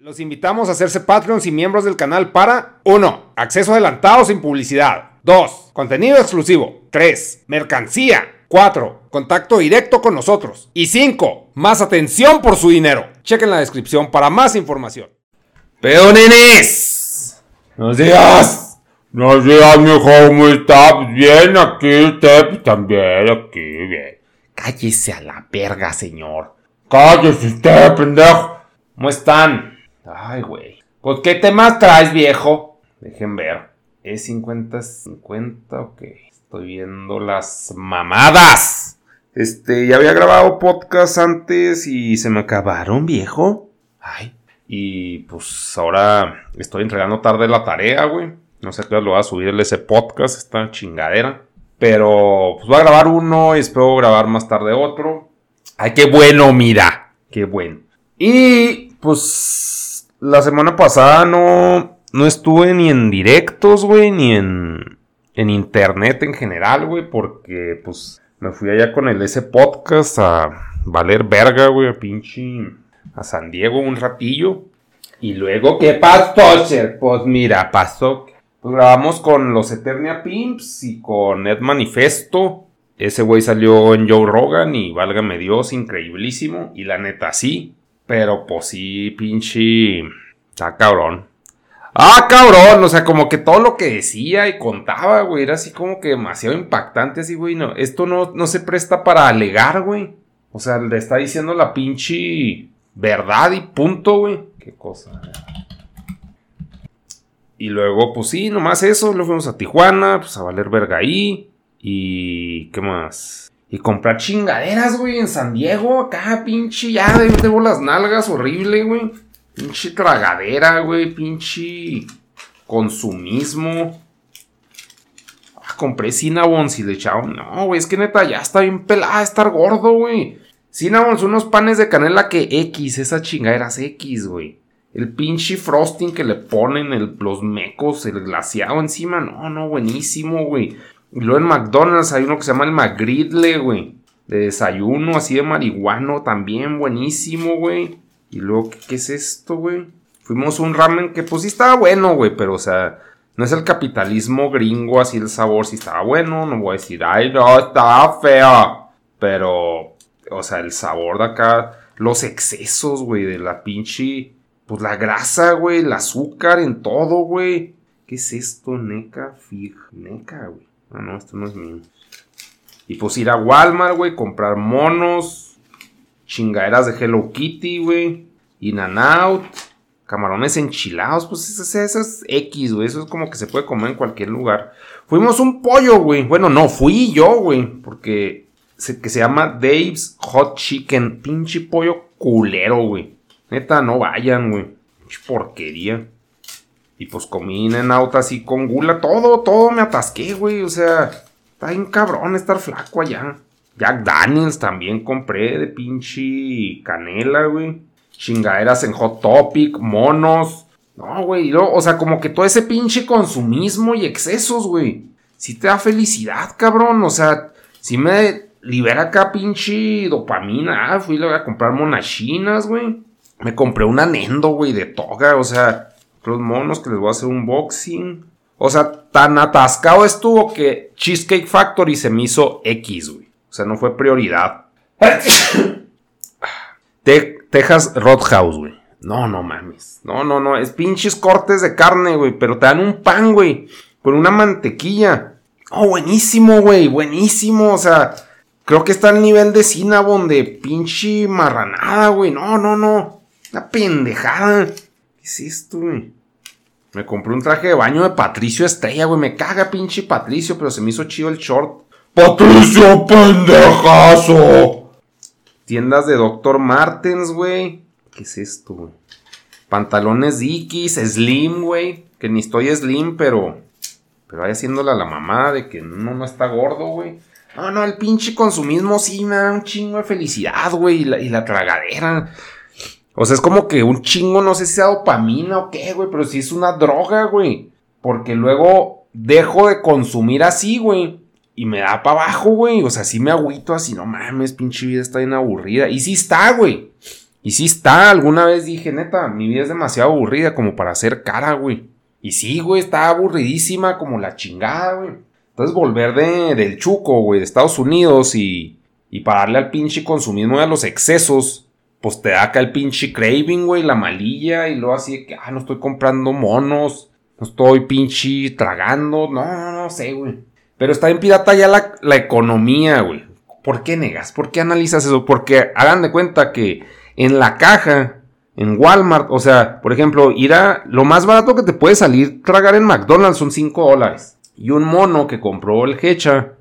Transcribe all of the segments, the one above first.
Los invitamos a hacerse Patreons y miembros del canal para 1. Acceso adelantado sin publicidad. 2. Contenido exclusivo. 3. Mercancía. 4. Contacto directo con nosotros. Y 5. Más atención por su dinero. Chequen la descripción para más información. Pero nenes. Buenos días. Buenos días, mijo. ¿Cómo está? Pues bien, aquí usted pues, también, aquí, bien. Cállese a la verga, señor. Cállese usted, pendejo. ¿Cómo están? Ay, güey. Pues, ¿qué temas traes, viejo? Dejen ver. ¿Es 50-50 o qué? Estoy viendo las mamadas. Este, ya había grabado podcast antes y se me acabaron, viejo. Ay. Y pues ahora estoy entregando tarde la tarea, güey. No sé qué lo voy a subirle ese podcast, esta chingadera. Pero pues voy a grabar uno y espero grabar más tarde otro. Ay, qué bueno, mira. Qué bueno. Y pues la semana pasada no, no estuve ni en directos, güey, ni en, en internet en general, güey, porque pues me fui allá con el ese podcast a valer verga, güey, a pinche a San Diego un ratillo. Y luego, ¿qué pasó, Sir? Pues mira, pasó. Pues grabamos con los Eternia Pimps y con Ed Manifesto. Ese güey salió en Joe Rogan y válgame Dios, increíblísimo. Y la neta, sí. Pero pues sí, pinche. Está cabrón. Ah, cabrón. O sea, como que todo lo que decía y contaba, güey, era así como que demasiado impactante, así, güey. No, esto no, no se presta para alegar, güey. O sea, le está diciendo la pinche verdad y punto, güey. Qué cosa. Y luego, pues sí, nomás eso. Luego fuimos a Tijuana, pues a valer verga ahí. Y. ¿Qué más? Y comprar chingaderas, güey, en San Diego, acá, pinche, ya, debo las nalgas, horrible, güey. Pinche tragadera, güey, pinche consumismo. Ah, compré Cinnabons y le echaron. No, güey, es que neta, ya está bien pelada, estar gordo, güey. Cinnabons, unos panes de canela que X, esas chingaderas X, güey. El pinche frosting que le ponen, los mecos, el glaciado encima, no, no, buenísimo, güey. Y luego en McDonald's hay uno que se llama el McGridle, güey. De desayuno, así de marihuano, también buenísimo, güey. Y luego, ¿qué, es esto, güey? Fuimos un ramen que pues sí estaba bueno, güey, pero o sea, no es el capitalismo gringo así el sabor, sí estaba bueno, no voy a decir, ay, no, estaba feo. Pero, o sea, el sabor de acá, los excesos, güey, de la pinche, pues la grasa, güey, el azúcar en todo, güey. ¿Qué es esto? Neca, fig, neca, güey. Ah, no, esto no es mío. Y pues ir a Walmart, güey, comprar monos, chingaderas de Hello Kitty, güey, in and out, camarones enchilados, pues eso, es X, güey, eso es como que se puede comer en cualquier lugar. Fuimos un pollo, güey, bueno, no, fui yo, güey, porque que se llama Dave's Hot Chicken, pinche pollo culero, güey. Neta, no vayan, güey. Porquería. Y pues comí en auto así con gula, todo, todo me atasqué, güey. O sea, está bien cabrón estar flaco allá. Jack Daniels también compré de pinche canela, güey. Chingaderas en Hot Topic, monos. No, güey. O sea, como que todo ese pinche consumismo y excesos, güey. Sí te da felicidad, cabrón. O sea, sí me libera acá pinche dopamina. Ah, fui a comprar monachinas, güey. Me compré una Nendo, güey, de toga. O sea, los monos que les voy a hacer un boxing. O sea, tan atascado estuvo que Cheesecake Factory se me hizo X, güey. O sea, no fue prioridad. Texas Roadhouse, güey. No, no mames. No, no, no. Es pinches cortes de carne, güey. Pero te dan un pan, güey. Con una mantequilla. Oh, buenísimo, güey. Buenísimo. O sea, creo que está al nivel de Cinnabon de pinche marranada, güey. No, no, no. Una pendejada. ¿Qué es esto, güey? Me compré un traje de baño de Patricio Estrella, güey. Me caga pinche Patricio, pero se me hizo chido el short. ¡Patricio, pendejazo! Tiendas de Dr. Martens, güey. ¿Qué es esto, güey? Pantalones Dickies, Slim, güey. Que ni estoy Slim, pero. Pero vaya haciéndola la mamá de que no, no está gordo, güey. No, no, el pinche consumismo sí me da un chingo de felicidad, güey. Y y la tragadera. O sea, es como que un chingo, no sé si sea dopamina o qué, güey, pero sí es una droga, güey. Porque luego dejo de consumir así, güey. Y me da para abajo, güey. O sea, sí me agüito así, no mames, pinche vida está bien aburrida. Y sí está, güey. Y sí está, alguna vez dije, neta, mi vida es demasiado aburrida como para hacer cara, güey. Y sí, güey, está aburridísima como la chingada, güey. Entonces volver de, del chuco, güey, de Estados Unidos y, y pararle al pinche consumismo y a los excesos, pues te da acá el pinche craving, güey, la malilla y luego así de que, ah, no estoy comprando monos, no estoy pinche tragando, no, no, no sé, güey. Pero está en pirata ya la, la economía, güey. ¿Por qué negas? ¿Por qué analizas eso? Porque hagan de cuenta que en la caja, en Walmart, o sea, por ejemplo, ir a lo más barato que te puede salir tragar en McDonald's son 5 dólares. Y un mono que compró el Hecha,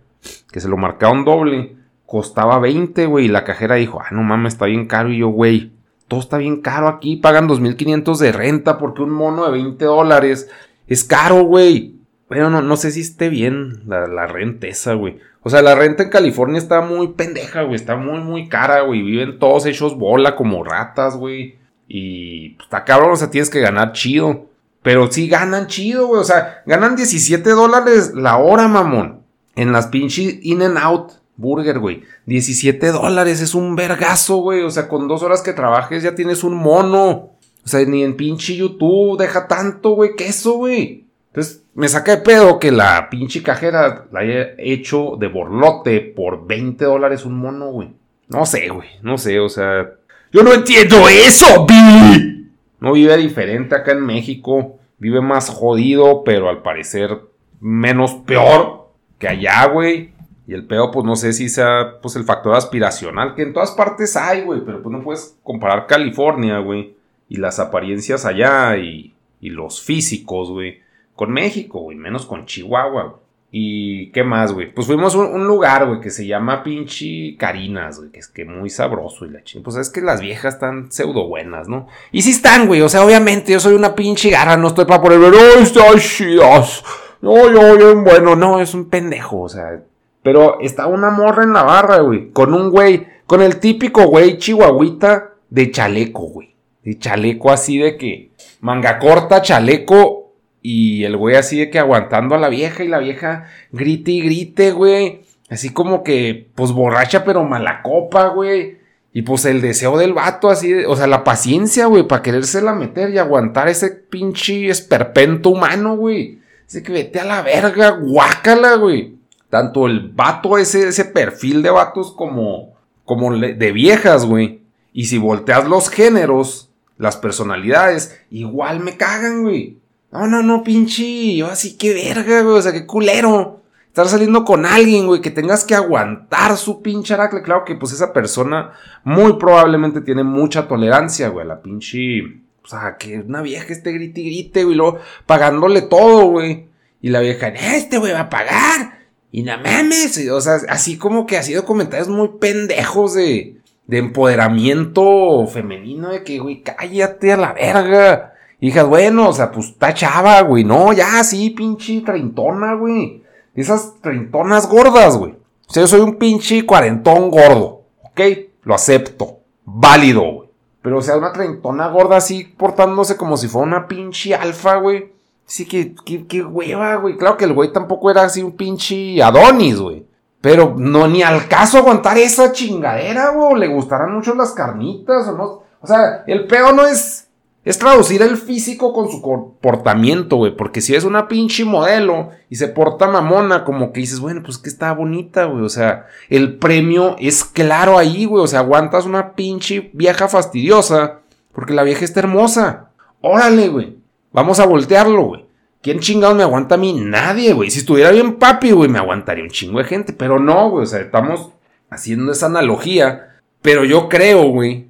que se lo marcaron doble, costaba 20, güey. Y la cajera dijo, ah, no mames, está bien caro. Y yo, güey, todo está bien caro aquí. Pagan 2.500 de renta porque un mono de 20 dólares es caro, güey. Bueno, no, no sé si esté bien la, renta esa, güey. O sea, la renta en California está muy pendeja, güey. Está muy, muy cara, güey. Viven todos hechos bola como ratas, güey. Y pues, está cabrón, o sea, tienes que ganar chido. Pero sí ganan chido, güey. O sea, ganan 17 dólares la hora, mamón. En las pinches In and Out Burger, güey. 17 dólares es un vergazo, güey. O sea, con dos horas que trabajes ya tienes un mono. O sea, ni en pinche YouTube deja tanto, güey, queso, güey. Entonces, me saca de pedo que la pinche cajera la haya hecho de borlote por 20 dólares un mono, güey. No sé, güey. No sé, o sea. Yo no entiendo eso, Billy. No vive diferente acá en México. Vive más jodido, pero al parecer menos peor que allá, güey. Y el peor, pues no sé si sea pues el factor aspiracional, que en todas partes hay, güey. Pero pues no puedes comparar California, güey. Y las apariencias allá y, y los físicos, güey con México, güey, menos con Chihuahua, güey. ¿Y qué más, güey? Pues fuimos a un, lugar, güey, que se llama pinche Carinas, güey, que es que muy sabroso y la chingada. Pues es que las viejas están pseudo buenas, ¿no? Y sí están, güey, o sea, obviamente yo soy una pinche garra, no estoy para poner, ¡oh, está chidas! No, yo, yo, bueno, no, es un pendejo, o sea. Pero está una morra en la barra, güey, con un güey, con el típico güey chihuahuita de chaleco, güey. De chaleco así de que manga corta, chaleco y el güey así de que aguantando a la vieja y la vieja grite y grite, güey. Así como que, pues borracha pero mala copa, güey. Y pues el deseo del vato así, o sea, la paciencia, güey, para querérsela meter y aguantar ese pinche esperpento humano, güey. Así que vete a la verga, guácala, güey. Tanto el vato, ese, ese perfil de vatos como, como de viejas, güey. Y si volteas los géneros, las personalidades, igual me cagan, güey. No, no, no, pinche. Yo así, qué verga, güey. O sea, qué culero. Estar saliendo con alguien, güey, que tengas que aguantar su pinche aracle. Claro que, pues, esa persona muy probablemente tiene mucha tolerancia, güey, la pinche. O sea, que una vieja esté grite y grite, güey, luego pagándole todo, güey. Y la vieja, este, güey, va a pagar. Y no mames. O sea, así como que ha sido comentarios muy pendejos de, de empoderamiento femenino, de que, güey, cállate a la verga. Dije, bueno, o sea, pues está chava, güey. No, ya, sí, pinche treintona, güey. Esas treintonas gordas, güey. O sea, yo soy un pinche cuarentón gordo. ¿Ok? Lo acepto. Válido, güey. Pero, o sea, una treintona gorda así portándose como si fuera una pinche alfa, güey. Sí, que, qué hueva, güey. Claro que el güey tampoco era así un pinche Adonis, güey. Pero no, ni al caso aguantar esa chingadera, güey. Le gustarán mucho las carnitas o no. O sea, el peor no es es traducir el físico con su comportamiento, güey. Porque si es una pinche modelo y se porta mamona, como que dices, bueno, pues que está bonita, güey. O sea, el premio es claro ahí, güey. O sea, aguantas una pinche vieja fastidiosa porque la vieja está hermosa. Órale, güey. Vamos a voltearlo, güey. ¿Quién chingados me aguanta a mí? Nadie, güey. Si estuviera bien papi, güey, me aguantaría un chingo de gente. Pero no, güey. O sea, estamos haciendo esa analogía. Pero yo creo, güey.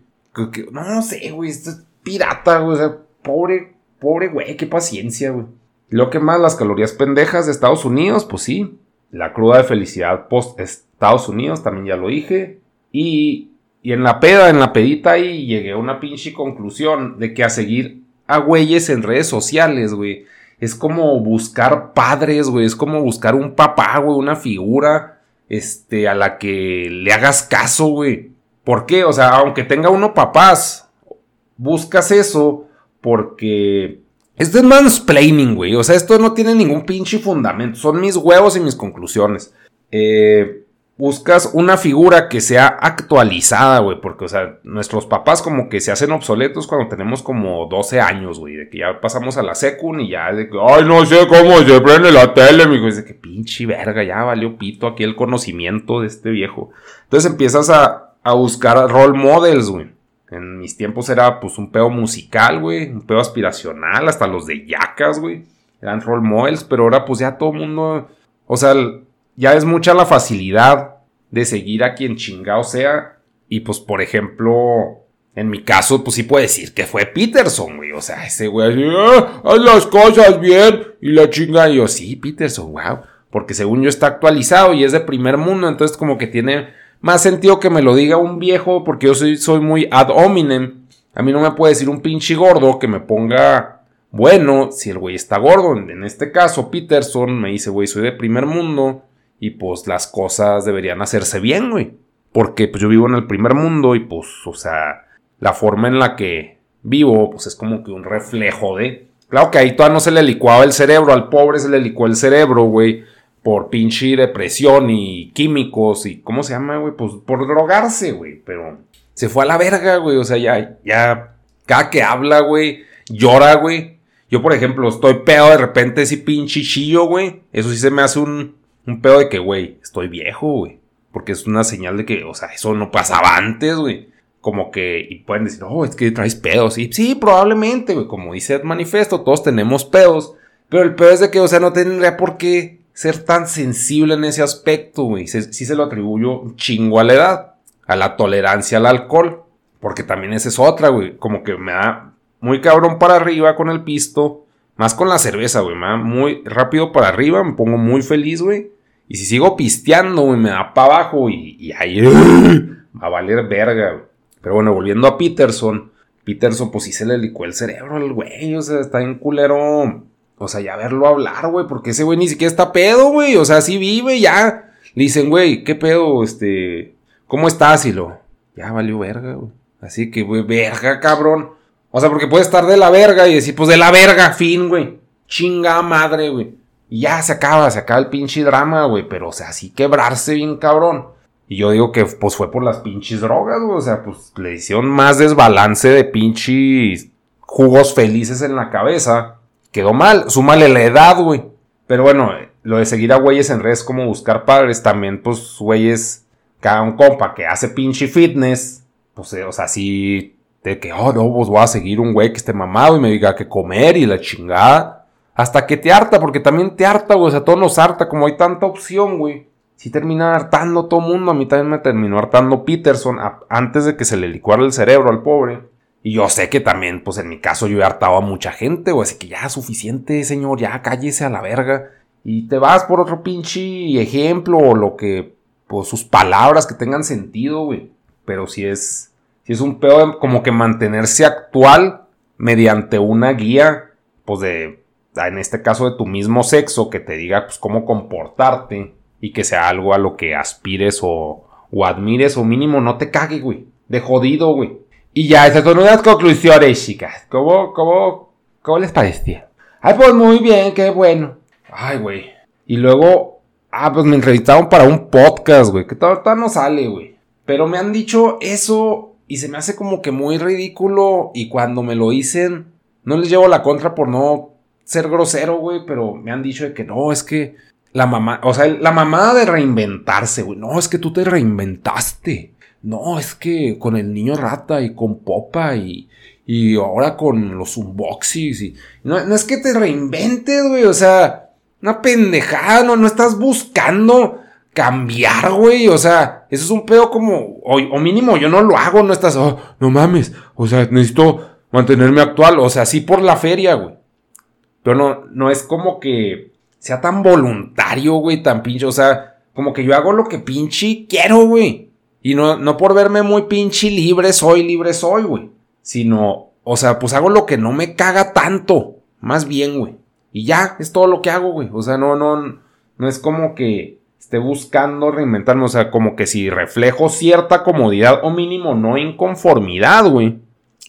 Que, no, no sé, güey. Esto es pirata, güey. O sea, pobre, pobre güey, qué paciencia, güey. Lo que más, las calorías pendejas de Estados Unidos, pues sí. La cruda de felicidad post Estados Unidos, también ya lo dije. Y, y en la peda, en la pedita ahí, llegué a una pinche conclusión de que a seguir a güeyes en redes sociales, güey. Es como buscar padres, güey. Es como buscar un papá, güey, una figura, este, a la que le hagas caso, güey. ¿Por qué? O sea, aunque tenga uno papás, buscas eso porque esto es mansplaining, güey. O sea, esto no tiene ningún pinche fundamento. Son mis huevos y mis conclusiones. Eh, buscas una figura que sea actualizada, güey, porque, o sea, nuestros papás como que se hacen obsoletos cuando tenemos como 12 años, güey, de que ya pasamos a la secun y ya de que, ay, no sé cómo se prende la tele, mijo, dice que pinche verga, ya valió pito aquí el conocimiento de este viejo. Entonces empiezas a, a buscar role models, güey. En mis tiempos era pues un pedo musical, güey, un pedo aspiracional, hasta los de yacas, güey. Eran role models, pero ahora pues ya todo el mundo, o sea, ya es mucha la facilidad de seguir a quien chingado sea. Y pues, por ejemplo, en mi caso, pues sí puedo decir que fue Peterson, güey. O sea, ese güey así, ah, haz las cosas bien. Y la chinga, y yo, sí, Peterson, wow. Porque según yo está actualizado y es de primer mundo, entonces como que tiene más sentido que me lo diga un viejo, porque yo soy, soy muy ad hominem. A mí no me puede decir un pinche gordo que me ponga bueno si el güey está gordo. En este caso, Peterson me dice, güey, soy de primer mundo y pues las cosas deberían hacerse bien, güey. Porque pues yo vivo en el primer mundo y pues, o sea, la forma en la que vivo, pues es como que un reflejo de... Claro que ahí todavía no se le licuaba el cerebro, al pobre se le licuó el cerebro, güey, por pinche depresión y químicos y... ¿Cómo se llama, güey? Pues por drogarse, güey, pero... Se fue a la verga, güey, o sea, ya, ya... Cada que habla, güey, llora, güey. Yo, por ejemplo, estoy pedo de repente ese pinche chillo, güey. Eso sí se me hace un, un pedo de que, güey, estoy viejo, güey. Porque es una señal de que, o sea, eso no pasaba antes, güey. Como que, y pueden decir, oh, es que traes pedos. Y sí, probablemente, güey. Como dice el manifiesto, todos tenemos pedos. Pero el pedo es de que, o sea, no tendría por qué ser tan sensible en ese aspecto, güey. Sí, se lo atribuyo chingo a la edad. A la tolerancia al alcohol. Porque también esa es otra, güey. Como que me da muy cabrón para arriba con el pisto. Más con la cerveza, güey. Me da muy rápido para arriba. Me pongo muy feliz, güey. Y si sigo pisteando, güey, me da para abajo y, ahí va a valer verga, güey. Pero bueno, volviendo a Peterson. Peterson, pues sí se le licó el cerebro al güey. O sea, está en culero. O sea, ya verlo hablar, güey. Porque ese güey ni siquiera está pedo, güey. O sea, sí vive, ya. Le dicen, güey, ¿qué pedo? Este. ¿Cómo estás? Y lo. Ya valió verga, güey. Así que, güey, verga, cabrón. O sea, porque puede estar de la verga y decir, pues de la verga, fin, güey. Chinga madre, güey. Y ya se acaba, se acaba el pinche drama, güey. Pero, o sea, así quebrarse bien cabrón. Y yo digo que, pues, fue por las pinches drogas, güey. O sea, pues, le hicieron más desbalance de pinches jugos felices en la cabeza. Quedó mal. Súmale la edad, güey. Pero bueno, lo de seguir a güeyes en redes como buscar padres, también, pues, güeyes, cada un compa que hace pinche fitness, pues, eh, o sea, sí, de que, oh, no, pues voy a seguir un güey que esté mamado y me diga que comer y la chingada. Hasta que te harta, porque también te harta, güey. O sea, todos nos harta, como hay tanta opción, güey. Si termina hartando todo mundo. A mí también me terminó hartando Peterson antes de que se le licuara el cerebro al pobre. Y yo sé que también, pues en mi caso, yo he hartado a mucha gente, güey. Así que ya, suficiente, señor, ya cállese a la verga. Y te vas por otro pinche ejemplo o lo que, pues sus palabras que tengan sentido, güey. Pero si es, si es un pedo como que mantenerse actual mediante una guía, pues de en este caso de tu mismo sexo, que te diga pues cómo comportarte y que sea algo a lo que aspires o, o admires o mínimo no te cague, güey. De jodido, güey. Y ya, esas son unas conclusiones, chicas. ¿Cómo, cómo, cómo les parecía? Ay, pues muy bien, qué bueno. Ay, güey. Y luego, ah, pues me entrevistaron para un podcast, güey, que todavía no sale, güey. Pero me han dicho eso y se me hace como que muy ridículo y cuando me lo dicen, no les llevo la contra por no ser grosero, güey, pero me han dicho de que no, es que la mamá, o sea, la mamá de reinventarse, güey, no, es que tú te reinventaste. No, es que con el niño rata y con Popa y, y ahora con los unboxings y... No, no es que te reinventes, güey, o sea, una pendejada, no, no estás buscando cambiar, güey, o sea, eso es un pedo como, o, mínimo yo no lo hago, no estás, oh, no mames, o sea, necesito mantenerme actual, o sea, sí por la feria, güey. Pero no, no es como que sea tan voluntario, güey, tan pinche. O sea, como que yo hago lo que pinche quiero, güey. Y no, no por verme muy pinche libre soy, libre soy, güey. Sino, o sea, pues hago lo que no me caga tanto. Más bien, güey. Y ya, es todo lo que hago, güey. O sea, no, no, no es como que esté buscando reinventarme. O sea, como que si reflejo cierta comodidad o mínimo no inconformidad, güey.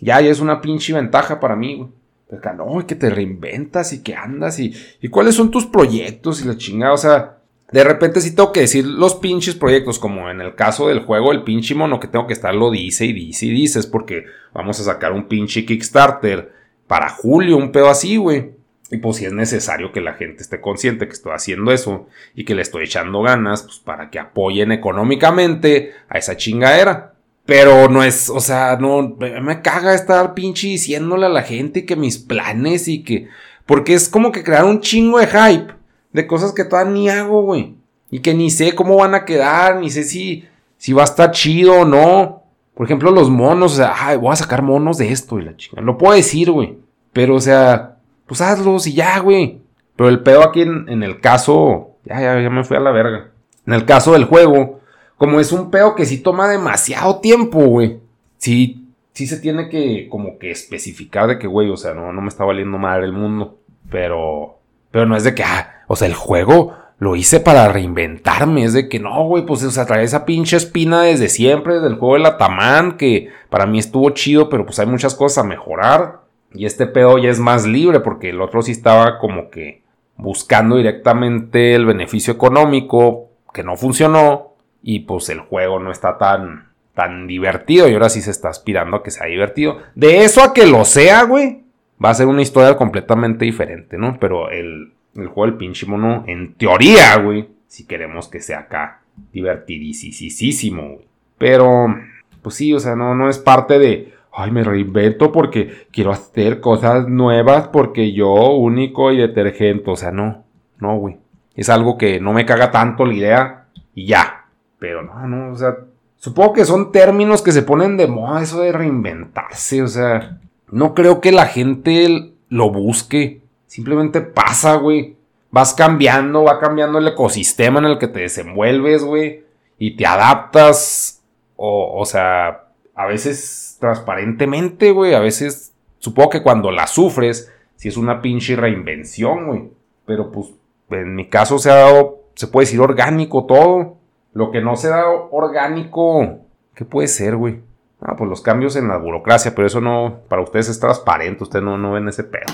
Ya, ya es una pinche ventaja para mí, güey. Pero acá no, que te reinventas y que andas y, y cuáles son tus proyectos y la chingada. O sea, de repente sí tengo que decir los pinches proyectos, como en el caso del juego, el pinche mono que tengo que estar lo dice y dice y dices, porque vamos a sacar un pinche Kickstarter para julio, un pedo así, güey. Y pues si es necesario que la gente esté consciente que estoy haciendo eso y que le estoy echando ganas, pues para que apoyen económicamente a esa chingadera. Pero no es, o sea, no, me caga estar pinche diciéndole a la gente que mis planes y que, porque es como que crear un chingo de hype de cosas que todavía ni hago, güey. Y que ni sé cómo van a quedar, ni sé si, si va a estar chido o no. Por ejemplo, los monos, o sea, ay, voy a sacar monos de esto y la chica. Lo puedo decir, güey. Pero, o sea, pues hazlos y ya, güey. Pero el pedo aquí en, en, el caso, ya, ya, ya me fui a la verga. En el caso del juego, como es un pedo que sí toma demasiado tiempo, güey. Sí, sí se tiene que como que especificar de que, güey, o sea, no, no me está valiendo madre el mundo. Pero, pero no es de que, ah, o sea, el juego lo hice para reinventarme. Es de que no, güey, pues o sea, trae esa pinche espina desde siempre, desde el juego de la Tamán, que para mí estuvo chido, pero pues hay muchas cosas a mejorar. Y este pedo ya es más libre, porque el otro sí estaba como que buscando directamente el beneficio económico, que no funcionó, y pues el juego no está tan, tan divertido, y ahora sí se está aspirando a que sea divertido. De eso a que lo sea, güey, va a ser una historia completamente diferente, ¿no? Pero el, el juego del pinche mono, en teoría, güey, si queremos que sea acá divertidísimo, güey. Pero, pues sí, o sea, no, no es parte de, ay, me reinvento porque quiero hacer cosas nuevas porque yo, único y detergente, o sea, no, no, güey. Es algo que no me caga tanto la idea y ya. Pero no, no, o sea, supongo que son términos que se ponen de moda, eso de reinventarse, o sea, no creo que la gente lo busque. Simplemente pasa, güey. Vas cambiando, va cambiando el ecosistema en el que te desenvuelves, güey. Y te adaptas. O, o sea, a veces transparentemente, güey. A veces, supongo que cuando la sufres, si es una pinche reinvención, güey. Pero pues, en mi caso se ha dado, se puede decir orgánico todo. Lo que no se dado orgánico, ¿qué puede ser, güey? Ah, pues los cambios en la burocracia, pero eso no, para ustedes es transparente, ustedes no, no ven ese pedo.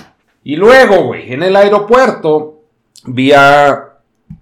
Y luego, güey, en el aeropuerto, vía...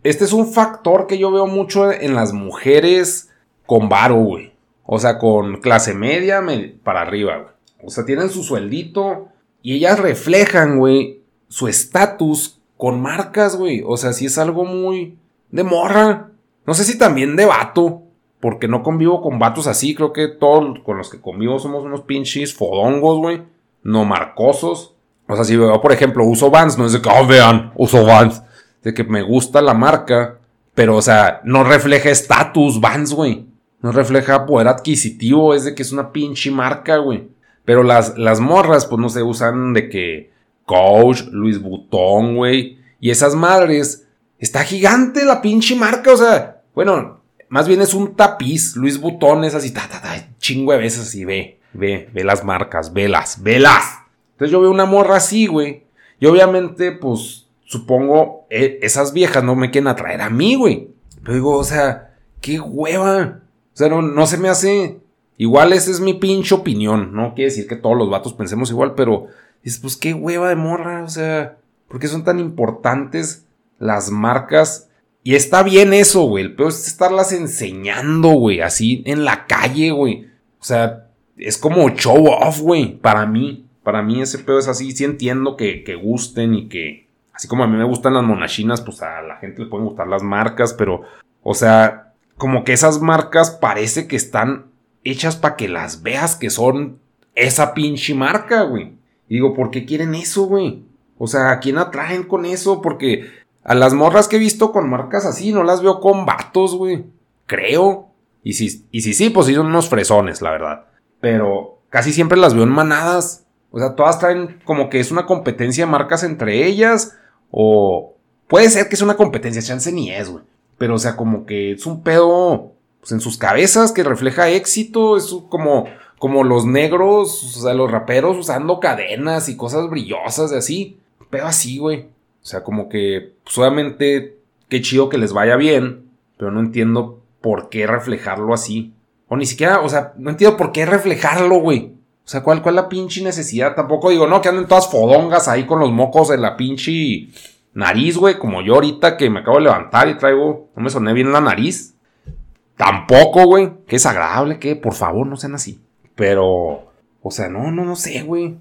Este es un factor que yo veo mucho en las mujeres con varo, güey. O sea, con clase media para arriba, güey. O sea, tienen su sueldito y ellas reflejan, güey, su estatus con marcas, güey. O sea, si es algo muy de morra. No sé si también de vato. Porque no convivo con vatos así. Creo que todos con los que convivo somos unos pinches fodongos, güey. No marcosos. O sea, si veo, por ejemplo, uso Vans, no es de que, oh, vean, uso Vans. De que me gusta la marca, pero, o sea, no refleja estatus Vans, güey. No refleja poder adquisitivo, es de que es una pinche marca, güey. Pero las, las morras, pues no se usan de que Coach, Luis Butón, güey. Y esas madres, está gigante la pinche marca, o sea, bueno, más bien es un tapiz, Luis Butón es así, ta, ta, ta, chingo veces así, ve, ve, ve las marcas, velas, velas. Entonces yo veo una morra así, güey. Y obviamente, pues, supongo, e, esas viejas no me quieren atraer a mí, güey. Pero digo, o sea, qué hueva. O sea, no, no se me hace. Igual esa es mi pinche opinión. No quiere decir que todos los vatos pensemos igual, pero dices, pues qué hueva de morra. O sea, ¿por qué son tan importantes las marcas? Y está bien eso, güey. El peor es estarlas enseñando, güey. Así en la calle, güey. O sea, es como show off, güey. Para mí. Para mí ese pedo es así. Sí entiendo que, que gusten y que. Así como a mí me gustan las monachinas, pues a la gente le pueden gustar las marcas, pero. O sea, como que esas marcas parece que están hechas para que las veas que son esa pinche marca, güey. Digo, ¿por qué quieren eso, güey? O sea, ¿a quién atraen con eso? Porque a las morras que he visto con marcas así, no las veo con vatos, güey. Creo. Y si, y si sí, pues sí son unos fresones, la verdad. Pero casi siempre las veo en manadas. O sea, todas traen como que es una competencia de marcas entre ellas. O puede ser que es una competencia, chance ni es, güey. Pero o sea, como que es un pedo pues, en sus cabezas que refleja éxito. Es como, como los negros, o sea, los raperos usando cadenas y cosas brillosas de así. Pero así, güey. O sea, como que solamente qué chido que les vaya bien. Pero no entiendo por qué reflejarlo así. O ni siquiera, o sea, no entiendo por qué reflejarlo, güey. O sea, ¿cuál, ¿cuál la pinche necesidad? Tampoco digo, no, que anden todas fodongas ahí con los mocos de la pinche nariz, güey, como yo ahorita que me acabo de levantar y traigo, no me soné bien la nariz. Tampoco, güey. Qué desagradable, que por favor no sean así. Pero, o sea, no, no, no sé, güey.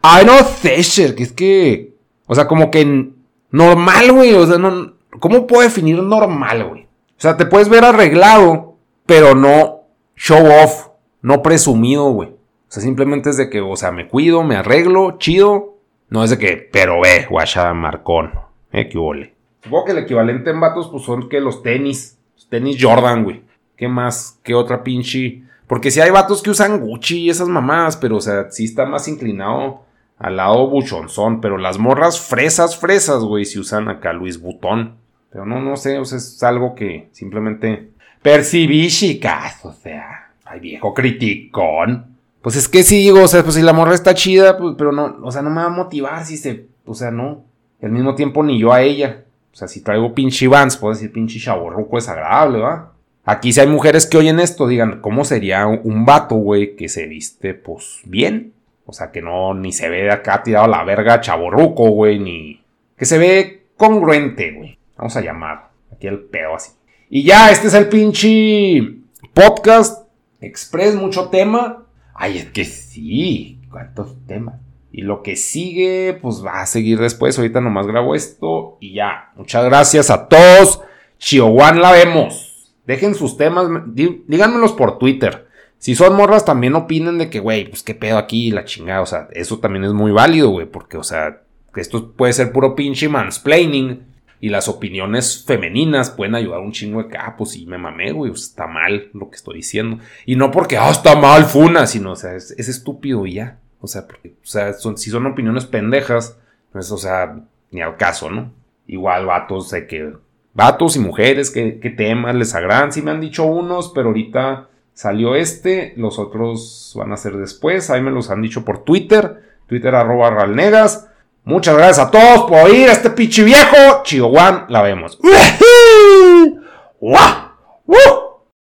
Ay, no sé, que es que, o sea, como que normal, güey. O sea, no, ¿cómo puedo definir normal, güey? O sea, te puedes ver arreglado, pero no show off, no presumido, güey. O sea, simplemente es de que, o sea, me cuido, me arreglo, chido. No es de que, pero ve, guacha marcón. Eh, que huele. Supongo que el equivalente en vatos, pues son que los tenis. Los tenis Jordan, güey. ¿Qué más? ¿Qué otra pinche? Porque si hay vatos que usan Gucci y esas mamadas, pero, o sea, sí está más inclinado al lado buchonzón. Pero las morras fresas, fresas, güey, si usan acá Luis Butón. Pero no, no sé, o sea, es algo que simplemente percibí, chicas. O sea, ay, viejo criticón. Pues es que sí, digo, o sea, pues si la morra está chida, pues, pero no, o sea, no me va a motivar si se, o sea, no. al mismo tiempo ni yo a ella. O sea, si traigo pinche Vans, puedo decir pinche chaborruco desagradable, ¿va? Aquí si hay mujeres que oyen esto, digan, ¿cómo sería un vato, güey, que se viste, pues, bien? O sea, que no, ni se ve acá tirado a la verga chaborruco, güey, ni... Que se ve congruente, güey. Vamos a llamar. Aquí el pedo así. Y ya, este es el pinche podcast. Express, mucho tema. Ay, es que sí. ¿Cuántos temas? Y lo que sigue, pues va a seguir después. Ahorita nomás grabo esto y ya. Muchas gracias a todos. Chihuahua la vemos. Dejen sus temas, díganmelos por Twitter. Si son morras, también opinen de que, güey, pues qué pedo aquí, la chingada. O sea, eso también es muy válido, güey, porque, o sea, esto puede ser puro pinche mansplaining. Y las opiniones femeninas pueden ayudar un chingo de que, ah, pues me mamé, güey, está mal lo que estoy diciendo. Y no porque, ah, está mal, funa, sino, o sea, es, estúpido y ya. O sea, porque, o sea, si son opiniones pendejas, pues, o sea, ni al caso, ¿no? Igual vatos de que vatos y mujeres, qué, temas les agradan. Sí me han dicho unos, pero ahorita Salió este, los otros van a ser después. Ahí me los han dicho por Twitter. Twitter arroba ralnegas. Muchas gracias a todos por oír a este pinche viejo. Chihuahua, la vemos.